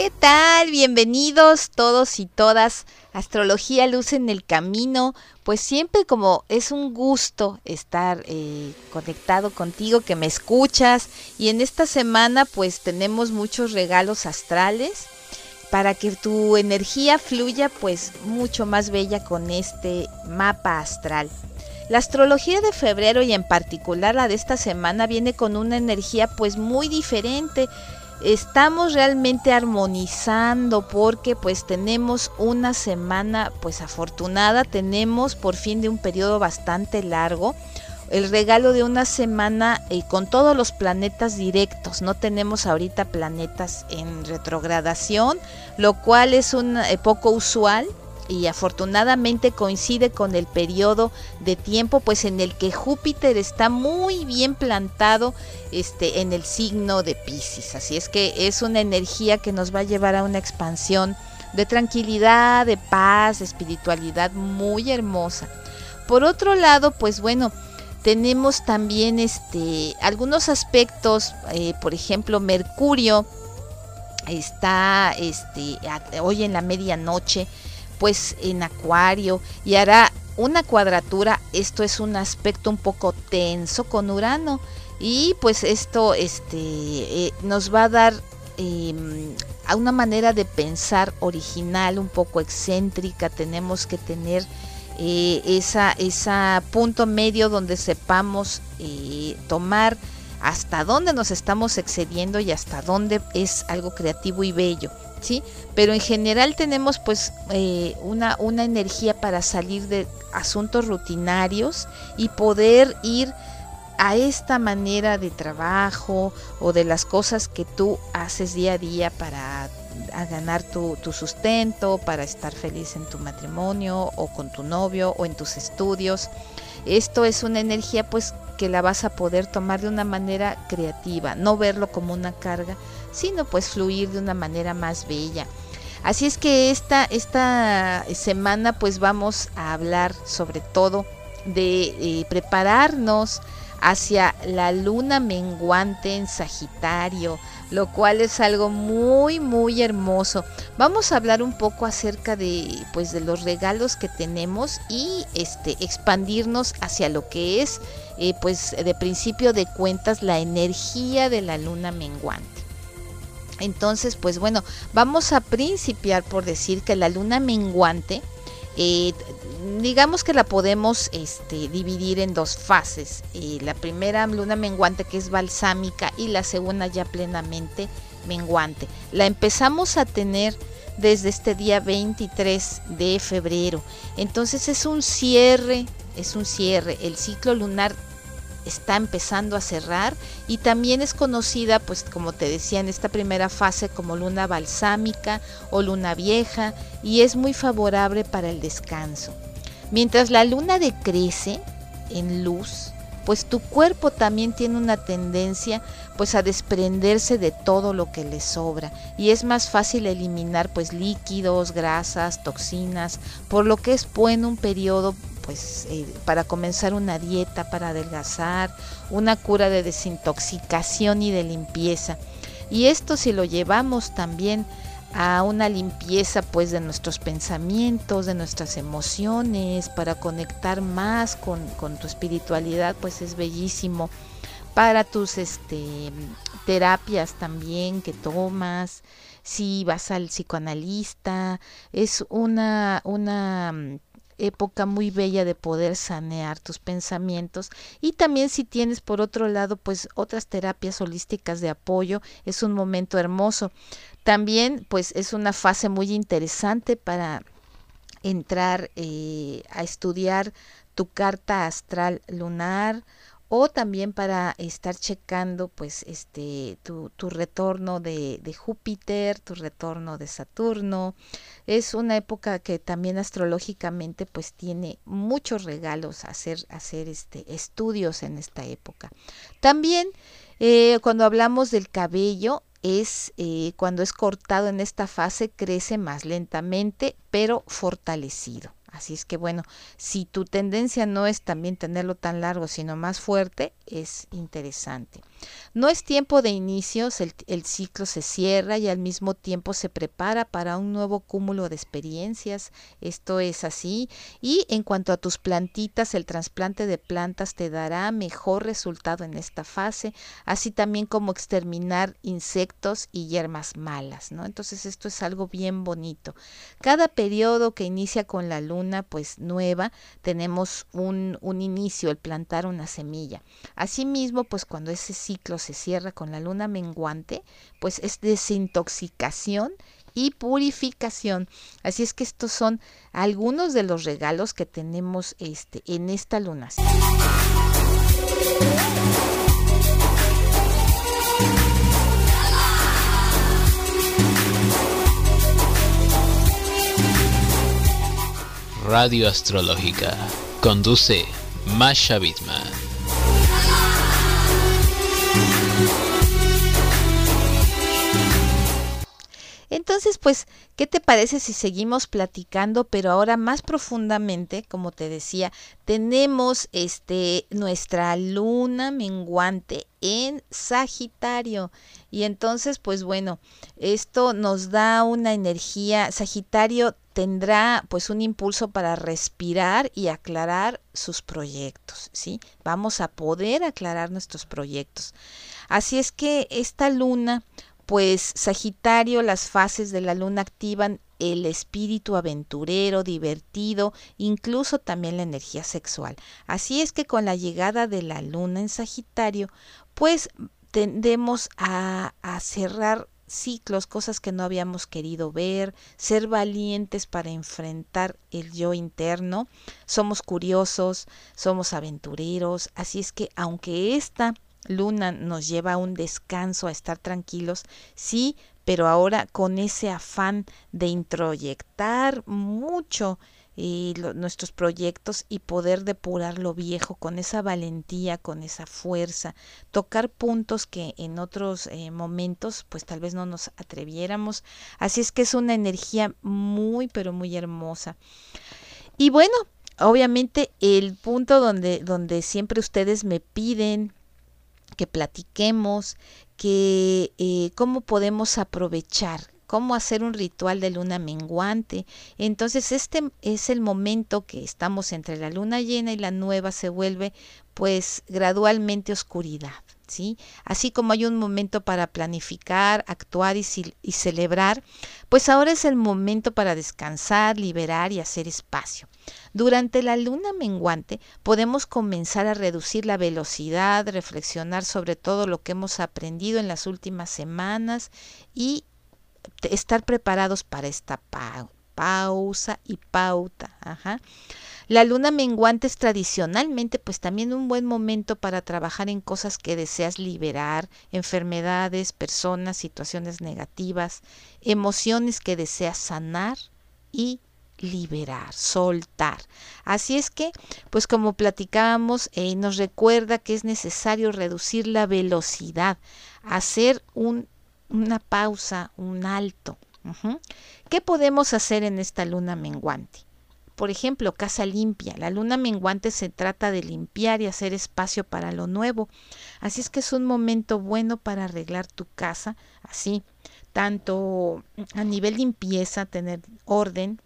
¿Qué tal? Bienvenidos todos y todas. Astrología Luz en el Camino. Pues siempre como es un gusto estar eh, conectado contigo, que me escuchas. Y en esta semana pues tenemos muchos regalos astrales para que tu energía fluya pues mucho más bella con este mapa astral. La astrología de febrero y en particular la de esta semana viene con una energía pues muy diferente. Estamos realmente armonizando porque pues tenemos una semana pues afortunada, tenemos por fin de un periodo bastante largo el regalo de una semana eh, con todos los planetas directos. No tenemos ahorita planetas en retrogradación, lo cual es un eh, poco usual y afortunadamente coincide con el periodo de tiempo pues en el que Júpiter está muy bien plantado este en el signo de Pisces. Así es que es una energía que nos va a llevar a una expansión de tranquilidad, de paz, de espiritualidad muy hermosa. Por otro lado, pues bueno, tenemos también este algunos aspectos, eh, por ejemplo, Mercurio está este hoy en la medianoche, pues en Acuario y hará una cuadratura. Esto es un aspecto un poco tenso con Urano y pues esto este eh, nos va a dar em, a una manera de pensar original, un poco excéntrica. Tenemos que tener eh, esa, esa punto medio donde sepamos eh, tomar hasta dónde nos estamos excediendo y hasta dónde es algo creativo y bello, ¿sí? Pero en general tenemos pues eh, una, una energía para salir de asuntos rutinarios y poder ir a esta manera de trabajo o de las cosas que tú haces día a día para ganar tu, sustento, para estar feliz en tu matrimonio o con tu novio o en tus estudios. Esto es una energía pues que la vas a poder tomar de una manera creativa, no verlo como una carga, sino pues fluir de una manera más bella. Así es que esta, esta semana pues vamos a hablar sobre todo de eh, prepararnos hacia la luna menguante en Sagitario, lo cual es algo muy muy hermoso. Vamos a hablar un poco acerca de pues de los regalos que tenemos y este expandirnos hacia lo que es eh, pues de principio de cuentas la energía de la luna menguante. Entonces, pues bueno, vamos a principiar por decir que la luna menguante eh, digamos que la podemos este, dividir en dos fases. Eh, la primera luna menguante que es balsámica y la segunda ya plenamente menguante. La empezamos a tener desde este día 23 de febrero. Entonces es un cierre, es un cierre. El ciclo lunar está empezando a cerrar y también es conocida, pues como te decía en esta primera fase, como luna balsámica o luna vieja y es muy favorable para el descanso. Mientras la luna decrece en luz, pues tu cuerpo también tiene una tendencia pues a desprenderse de todo lo que le sobra y es más fácil eliminar pues líquidos, grasas, toxinas, por lo que es bueno un periodo pues eh, para comenzar una dieta para adelgazar, una cura de desintoxicación y de limpieza. Y esto si lo llevamos también a una limpieza pues de nuestros pensamientos, de nuestras emociones, para conectar más con, tu espiritualidad, pues es bellísimo. Para tus este, terapias también que tomas, si vas al psicoanalista, es una, una mm, época muy bella de poder sanear tus pensamientos. Y también si tienes por otro lado pues otras terapias holísticas de apoyo es un momento hermoso. También pues es una fase muy interesante para entrar eh, a estudiar tu carta astral lunar o también para estar checando pues este tu, tu retorno de, de, Júpiter, tu retorno de Saturno. Es una época que también astrológicamente pues tiene muchos regalos hacer, hacer este, estudios en esta época. También eh, cuando hablamos del cabello, es eh, cuando es cortado en esta fase crece más lentamente pero fortalecido. Así es que bueno, si tu tendencia no es también tenerlo tan largo, sino más fuerte, es interesante. No es tiempo de inicios, el, ciclo se cierra y al mismo tiempo se prepara para un nuevo cúmulo de experiencias. Esto es así. Y en cuanto a tus plantitas, el trasplante de plantas te dará mejor resultado en esta fase, así también como exterminar insectos y hierbas malas, ¿no? Entonces esto es algo bien bonito. Cada periodo que inicia con la luna, pues nueva, tenemos un, un inicio, el plantar una semilla. Asimismo, pues cuando ese ciclo se cierra con la luna menguante, pues es desintoxicación y purificación. Así es que estos son algunos de los regalos que tenemos este, en esta lunación. Radio Astrológica. Conduce Masha Bitman. Entonces, pues, ¿qué te parece si seguimos platicando, pero ahora más profundamente, como te decía, tenemos este nuestra luna menguante en Sagitario. Y entonces, pues bueno, esto nos da una energía. Sagitario tendrá pues un impulso para respirar y aclarar sus proyectos, ¿sí? Vamos a poder aclarar nuestros proyectos. Así es que esta luna pues Sagitario, las fases de la luna activan el espíritu aventurero, divertido, incluso también la energía sexual. Así es que con la llegada de la luna en Sagitario, pues tendemos a, a cerrar ciclos, cosas que no habíamos querido ver, ser valientes para enfrentar el yo interno. Somos curiosos, somos aventureros, así es que aunque esta luna nos lleva a un descanso, a estar tranquilos, sí, pero ahora con ese afán de introyectar mucho eh, lo, nuestros proyectos y poder depurar lo viejo con esa valentía, con esa fuerza, tocar puntos que en otros eh, momentos pues tal vez no nos atreviéramos. Así es que es una energía muy pero muy hermosa. Y bueno, obviamente el punto donde, donde siempre ustedes me piden que platiquemos, que eh, cómo podemos aprovechar, cómo hacer un ritual de luna menguante. Entonces este es el momento que estamos entre la luna llena y la nueva se vuelve pues gradualmente oscuridad. ¿Sí? Así como hay un momento para planificar, actuar y, y, celebrar, pues ahora es el momento para descansar, liberar y hacer espacio. Durante la luna menguante podemos comenzar a reducir la velocidad, reflexionar sobre todo lo que hemos aprendido en las últimas semanas y estar preparados para esta pausa y pauta. La luna menguante es tradicionalmente pues también un buen momento para trabajar en cosas que deseas liberar, enfermedades, personas, situaciones negativas, emociones que deseas sanar y liberar, soltar. Así es que, pues como platicábamos, eh, nos recuerda que es necesario reducir la velocidad, hacer un, una pausa, un alto. ¿Qué podemos hacer en esta luna menguante? Por ejemplo, casa limpia. La luna menguante se trata de limpiar y hacer espacio para lo nuevo. Así es que es un momento bueno para arreglar tu casa, así, tanto a nivel limpieza, tener orden,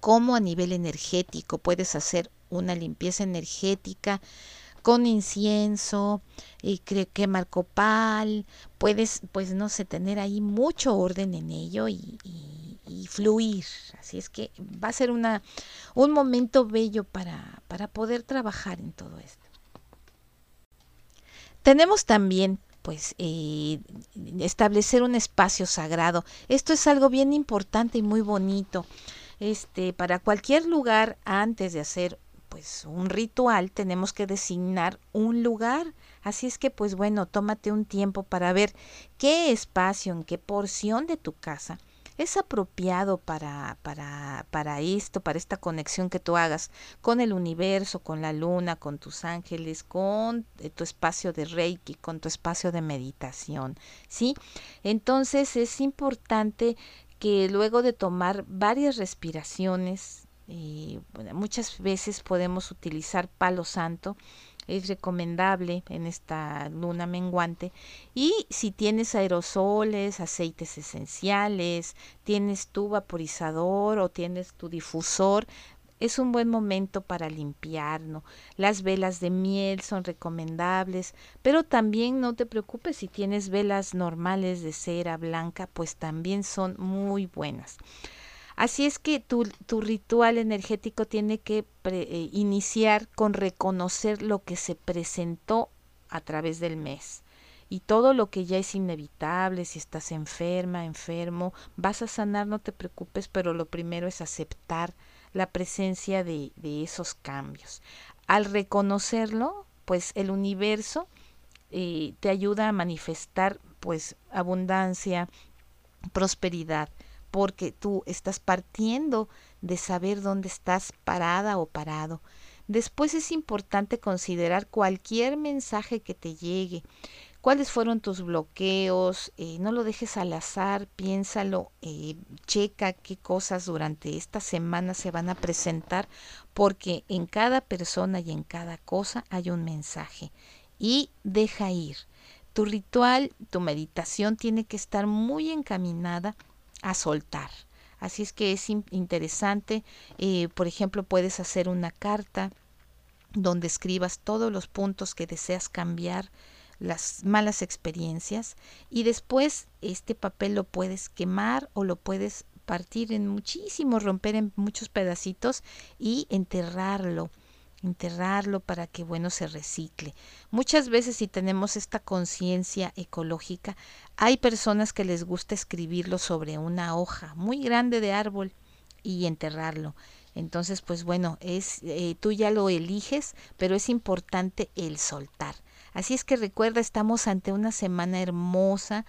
como a nivel energético. Puedes hacer una limpieza energética con incienso, y quemar copal, puedes, pues no sé, tener ahí mucho orden en ello y, y, fluir. Así es que va a ser una, un momento bello para, para poder trabajar en todo esto. Tenemos también pues eh, establecer un espacio sagrado. Esto es algo bien importante y muy bonito. Este, para cualquier lugar antes de hacer pues un ritual, tenemos que designar un lugar. Así es que pues bueno, tómate un tiempo para ver qué espacio, en qué porción de tu casa es apropiado para, para, para esto, para esta conexión que tú hagas con el universo, con la luna, con tus ángeles, con eh, tu espacio de Reiki, con tu espacio de meditación, ¿sí? Entonces es importante que luego de tomar varias respiraciones, eh, muchas veces podemos utilizar palo santo, es recomendable en esta luna menguante. Y si tienes aerosoles, aceites esenciales, tienes tu vaporizador o tienes tu difusor, es un buen momento para limpiarnos. Las velas de miel son recomendables, pero también no te preocupes si tienes velas normales de cera blanca, pues también son muy buenas. Así es que tu, tu ritual energético tiene que eh, iniciar con reconocer lo que se presentó a través del mes. Y todo lo que ya es inevitable, si estás enferma, enfermo, vas a sanar, no te preocupes, pero lo primero es aceptar la presencia de, esos cambios. Al reconocerlo, pues el universo eh, te ayuda a manifestar pues abundancia, prosperidad, porque tú estás partiendo de saber dónde estás parada o parado. Después es importante considerar cualquier mensaje que te llegue. ¿Cuáles fueron tus bloqueos? Eh, no lo dejes al azar, piénsalo, eh, checa qué cosas durante esta semana se van a presentar, porque en cada persona y en cada cosa hay un mensaje. Y deja ir. Tu ritual, tu meditación tiene que estar muy encaminada a soltar. Así es que es interesante, eh, por ejemplo, puedes hacer una carta donde escribas todos los puntos que deseas cambiar, las malas experiencias y después este papel lo puedes quemar o lo puedes partir en muchísimos, romper en muchos pedacitos y enterrarlo enterrarlo para que bueno se recicle. Muchas veces si tenemos esta conciencia ecológica, hay personas que les gusta escribirlo sobre una hoja muy grande de árbol y enterrarlo. Entonces, pues bueno, es eh, tú ya lo eliges, pero es importante el soltar. Así es que recuerda, estamos ante una semana hermosa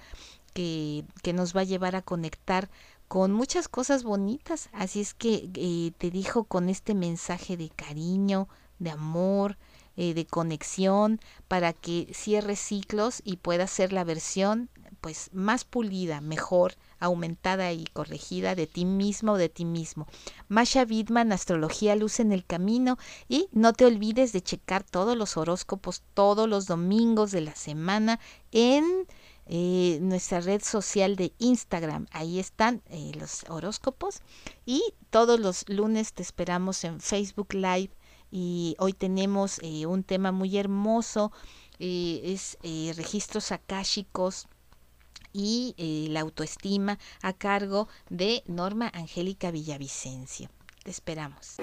que, que nos va a llevar a conectar con muchas cosas bonitas. Así es que eh, te dijo con este mensaje de cariño, de amor, eh, de conexión, para que cierres ciclos y puedas ser la versión pues más pulida, mejor, aumentada y corregida de ti mismo o de ti mismo. Masha Vidman, Astrología Luz en el Camino y no te olvides de checar todos los horóscopos todos los domingos de la semana en eh, nuestra red social de Instagram. Ahí están eh, los horóscopos y todos los lunes te esperamos en Facebook Live y hoy tenemos eh, un tema muy hermoso, es registros akáshicos y la autoestima a cargo de Norma Angélica Villavicencio. Te esperamos.